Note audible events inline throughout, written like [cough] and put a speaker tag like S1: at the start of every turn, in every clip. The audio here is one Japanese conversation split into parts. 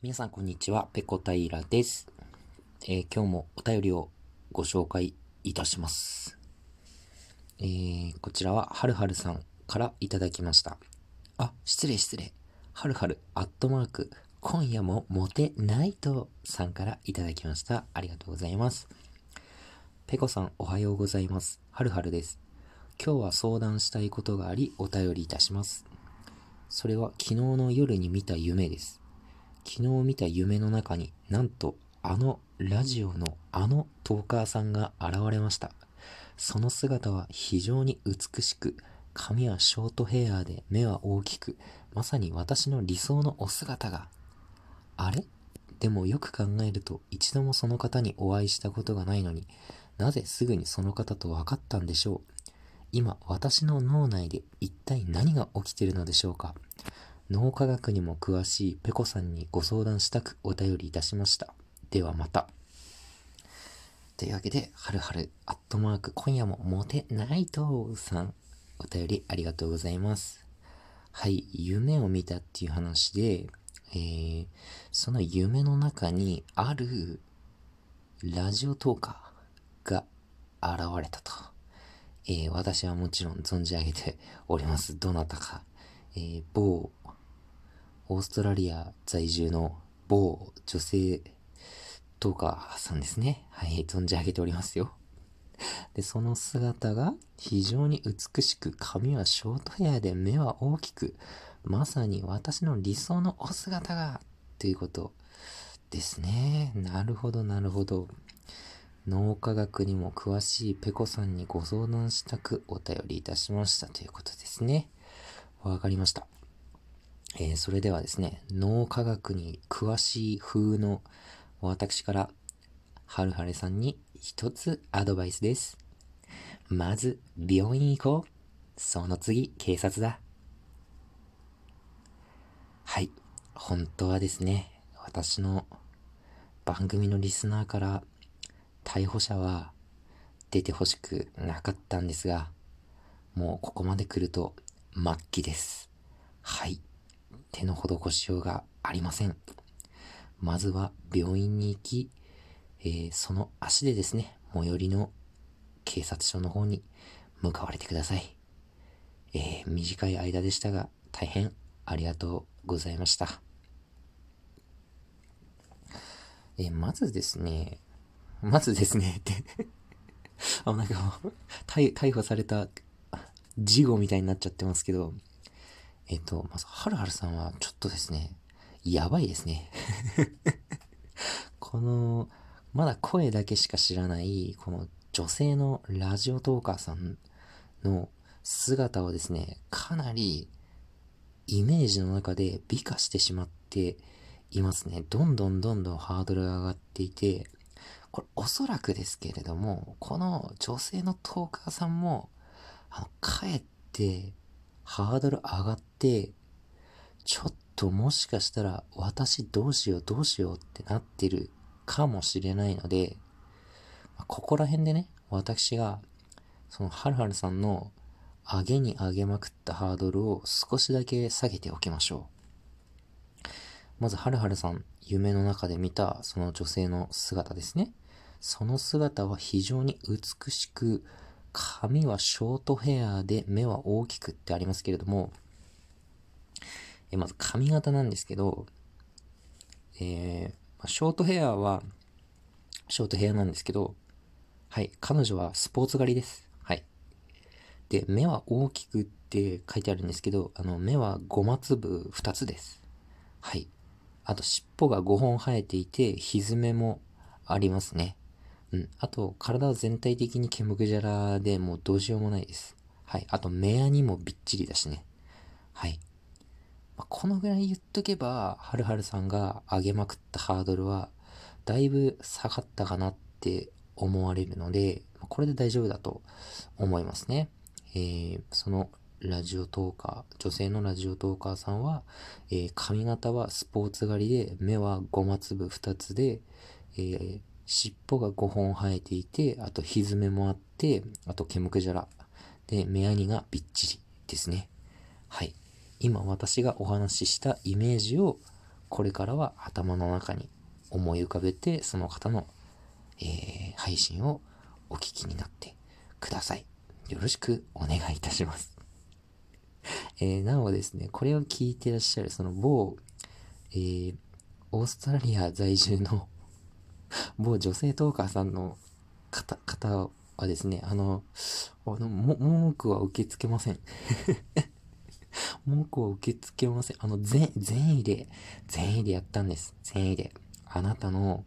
S1: 皆さんこんにちは、ペコタイラです、えー、今日もお便りをご紹介いたします。えー、こちらははるはるさんからいただきました。あ、失礼失礼。はるはるアットマーク今夜もモテないとさんからいただきました。ありがとうございます。ペコさんおはようございます。はるはるです。今日は相談したいことがありお便りいたします。それは昨日の夜に見た夢です。昨日見た夢の中になんとあのラジオのあのトーカーさんが現れました。その姿は非常に美しく、髪はショートヘアで目は大きく、まさに私の理想のお姿が。あれ？でもよく考えると一度もその方にお会いしたことがないのになぜすぐにその方と分かったんでしょう？今私の脳内で一体何が起きてるのでしょうか？脳科学にも詳しいペコさんにご相談したくお便りいたしました。ではまた。というわけで、はるはる、アットマーク、今夜もモテないとさん、お便りありがとうございます。はい、夢を見たっていう話で、えー、その夢の中にあるラジオトーカーが現れたと。えー、私はもちろん存じ上げております。どなたか。えー、某オーストラリア在住の某女性トーカーさんですね。はい、存じ上げておりますよ。で、その姿が非常に美しく、髪はショートヘアで目は大きく、まさに私の理想のお姿が、ということですね。なるほど、なるほど。脳科学にも詳しいペコさんにご相談したくお便りいたしましたということですね。わかりました。えー、それではですね、脳科学に詳しい風の私から、はるはるさんに一つアドバイスです。まず、病院行こう。その次、警察だ。はい。本当はですね、私の番組のリスナーから逮捕者は出てほしくなかったんですが、もうここまで来ると末期です。はい。手の施しようがありません。まずは病院に行き、えー、その足でですね、最寄りの警察署の方に向かわれてください。えー、短い間でしたが、大変ありがとうございました。えー、まずですね、まずですねってあ、なんか逮、逮捕された事後みたいになっちゃってますけど、えっと、まず、はるはるさんはちょっとですね、やばいですね。[laughs] この、まだ声だけしか知らない、この女性のラジオトーカーさんの姿をですね、かなりイメージの中で美化してしまっていますね。どんどんどんどんハードルが上がっていて、これおそらくですけれども、この女性のトーカーさんも、あの、かえってハードル上がって、ちょっともしかしたら私どうしようどうしようってなってるかもしれないので、ここら辺でね、私が、そのはるはるさんの上げに上げまくったハードルを少しだけ下げておきましょう。まず、はるはるさん、夢の中で見たその女性の姿ですね。その姿は非常に美しく、髪はショートヘアで目は大きくってありますけれども、えまず髪型なんですけど、えー、ショートヘアは、ショートヘアなんですけど、はい、彼女はスポーツ狩りです。はい。で、目は大きくって書いてあるんですけど、あの、目は5マ粒2つです。はい。あと、尻尾が5本生えていて、ひずめもありますね。うん。あと、体は全体的にケムクジャラでもうどうしようもないです。はい。あと、目やにもびっちりだしね。はい。まあ、このぐらい言っとけば、はるはるさんが上げまくったハードルは、だいぶ下がったかなって思われるので、これで大丈夫だと思いますね。えー、そのラジオトーカー、女性のラジオトーカーさんは、えー、髪型はスポーツ狩りで、目はごま粒2つで、えー、尻尾が5本生えていて、あとひずめもあって、あと毛むくじゃら。で、目やにがびっちりですね。はい。今私がお話ししたイメージをこれからは頭の中に思い浮かべて、その方の、えー、配信をお聞きになってください。よろしくお願いいたします。[laughs] えー、なおですね、これを聞いてらっしゃる、その某、えー、オーストラリア在住の [laughs] 某女性トーカーさんの方、方はですね、あの、あの、も、文句は受け付けません。[laughs] 文句は受け付けません。あの、全、善意で、善意でやったんです。善意で。あなたの、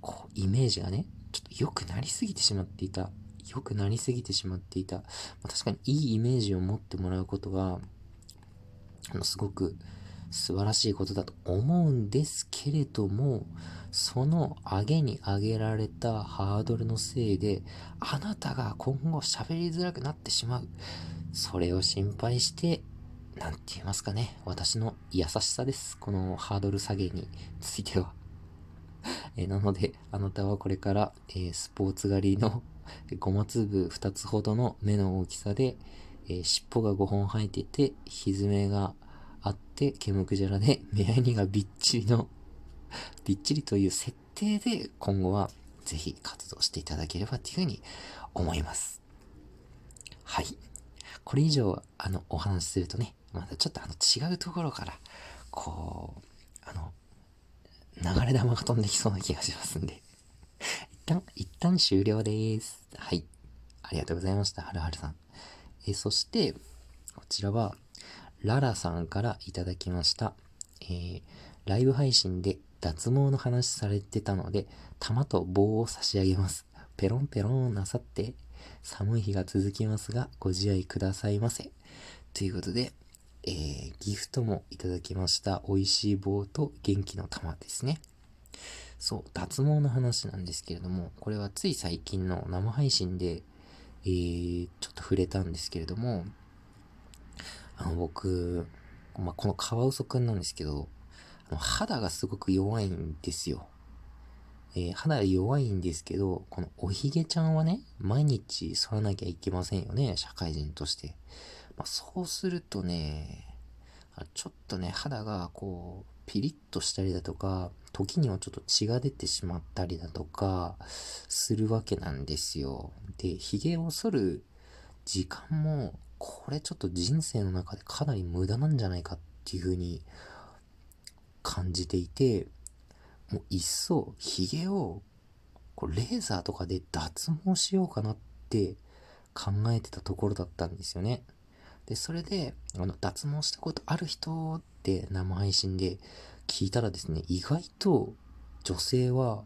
S1: こう、イメージがね、ちょっと良くなりすぎてしまっていた。良くなりすぎてしまっていた。まあ、確かにいいイメージを持ってもらうことは、あの、すごく素晴らしいことだと思うんですけれども、その上げに上げられたハードルのせいで、あなたが今後喋りづらくなってしまう。それを心配して、なんて言いますかね。私の優しさです。このハードル下げについては。[laughs] えなので、あなたはこれから、えー、スポーツ狩りのゴマ粒2つほどの目の大きさで、えー、尻尾が5本生えてて、ひずめがあって、ケムクジャラで、目やにがびっちりのびっちりという設定で、今後はぜひ活動していただければというふうに思います。はい。これ以上、あの、お話しするとね、またちょっとあの、違うところから、こう、あの、流れ玉が飛んできそうな気がしますんで一旦、一旦終了です。はい。ありがとうございました、はるはるさん。えそして、こちらは、ララさんからいただきました。えー、ライブ配信で脱毛の話されてたので、玉と棒を差し上げます。ペロンペロンなさって、寒い日が続きますが、ご自愛くださいませ。ということで、えー、ギフトもいただきました。美味しい棒と元気の玉ですね。そう、脱毛の話なんですけれども、これはつい最近の生配信で、えー、ちょっと触れたんですけれども、あの、僕、まあ、このカワウソくんなんですけど、肌がすごく弱いんですよ。えー、肌弱いんですけど、このおひげちゃんはね、毎日剃らなきゃいけませんよね、社会人として。まあ、そうするとね、ちょっとね、肌がこう、ピリッとしたりだとか、時にはちょっと血が出てしまったりだとか、するわけなんですよ。で、髭を剃る時間も、これちょっと人生の中でかなり無駄なんじゃないかっていうふうに感じていて、もういっそ髭をこうレーザーとかで脱毛しようかなって考えてたところだったんですよね。で、それで、あの、脱毛したことある人って生配信で聞いたらですね、意外と女性は、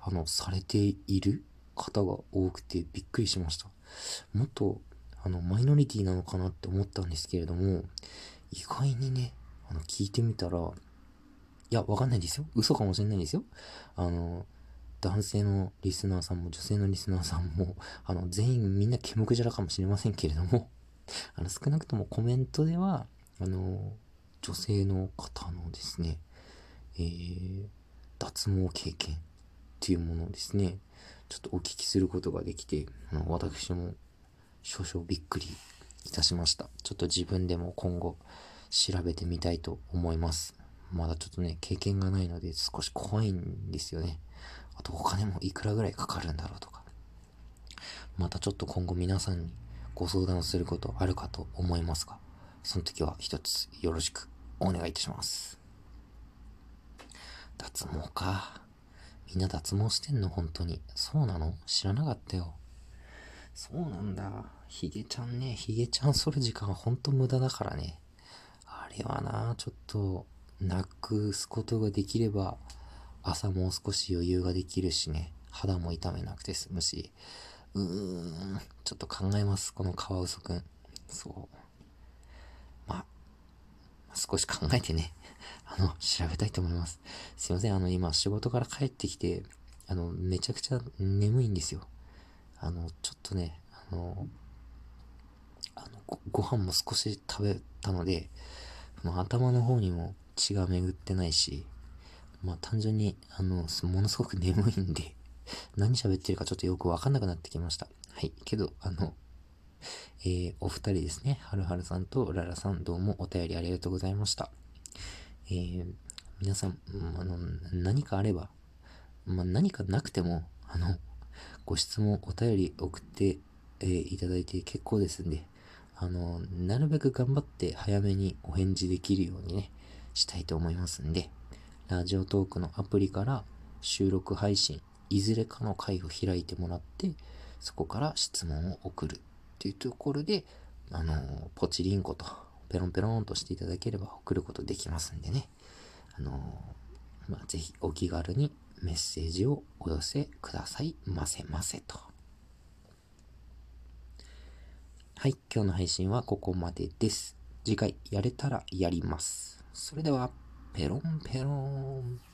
S1: あの、されている方が多くてびっくりしました。もっと、あの、マイノリティなのかなって思ったんですけれども、意外にね、あの、聞いてみたら、いや、わかんないですよ。嘘かもしれないですよ。あの、男性のリスナーさんも女性のリスナーさんも、あの、全員みんなケムクジャラかもしれませんけれども、[laughs] あの、少なくともコメントでは、あの、女性の方のですね、えー、脱毛経験っていうものをですね、ちょっとお聞きすることができて、あの私も少々びっくりいたしました。ちょっと自分でも今後調べてみたいと思います。まだちょっとね、経験がないので少し怖いんですよね。あとお金もいくらぐらいかかるんだろうとか。またちょっと今後皆さんにご相談することあるかと思いますが、その時は一つよろしくお願いいたします。脱毛か。みんな脱毛してんの本当に。そうなの？知らなかったよ。そうなんだ。ヒゲちゃんね、ヒゲちゃん剃る時間はほんと無駄だからね。あれはな、ちょっと、なくすことができれば、朝もう少し余裕ができるしね、肌も痛めなくて済むし、うーん、ちょっと考えます、このカワウソくん。そう。まあ、少し考えてね、[laughs] あの、調べたいと思います。すいません、あの、今仕事から帰ってきて、あの、めちゃくちゃ眠いんですよ。あの、ちょっとね、あの、あのごご飯も少し食べたので、頭の方にも血が巡ってないし、まあ単純に、あの、ものすごく眠いんで何喋ってるかちょっとよくわかんなくなってきました。はい。けど、あの、えー、お二人ですね。はるはるさんとララさん、どうもお便りありがとうございました。えー、皆さん、あの、何かあれば、まあ、何かなくても、あの、ご質問、お便り送って、えー、いただいて結構ですんで、あの、なるべく頑張って早めにお返事できるようにね、したいと思いますんで、ラジオトークのアプリから収録配信、いずれかの回を開いてもらって、そこから質問を送るっていうところで、あの、ポチリンコとペロンペロンとしていただければ送ることできますんでね。あのまあ、ぜひお気軽にメッセージをお寄せくださいませませと。はい、今日の配信はここまでです。次回やれたらやります。それでは、ペロンペロン。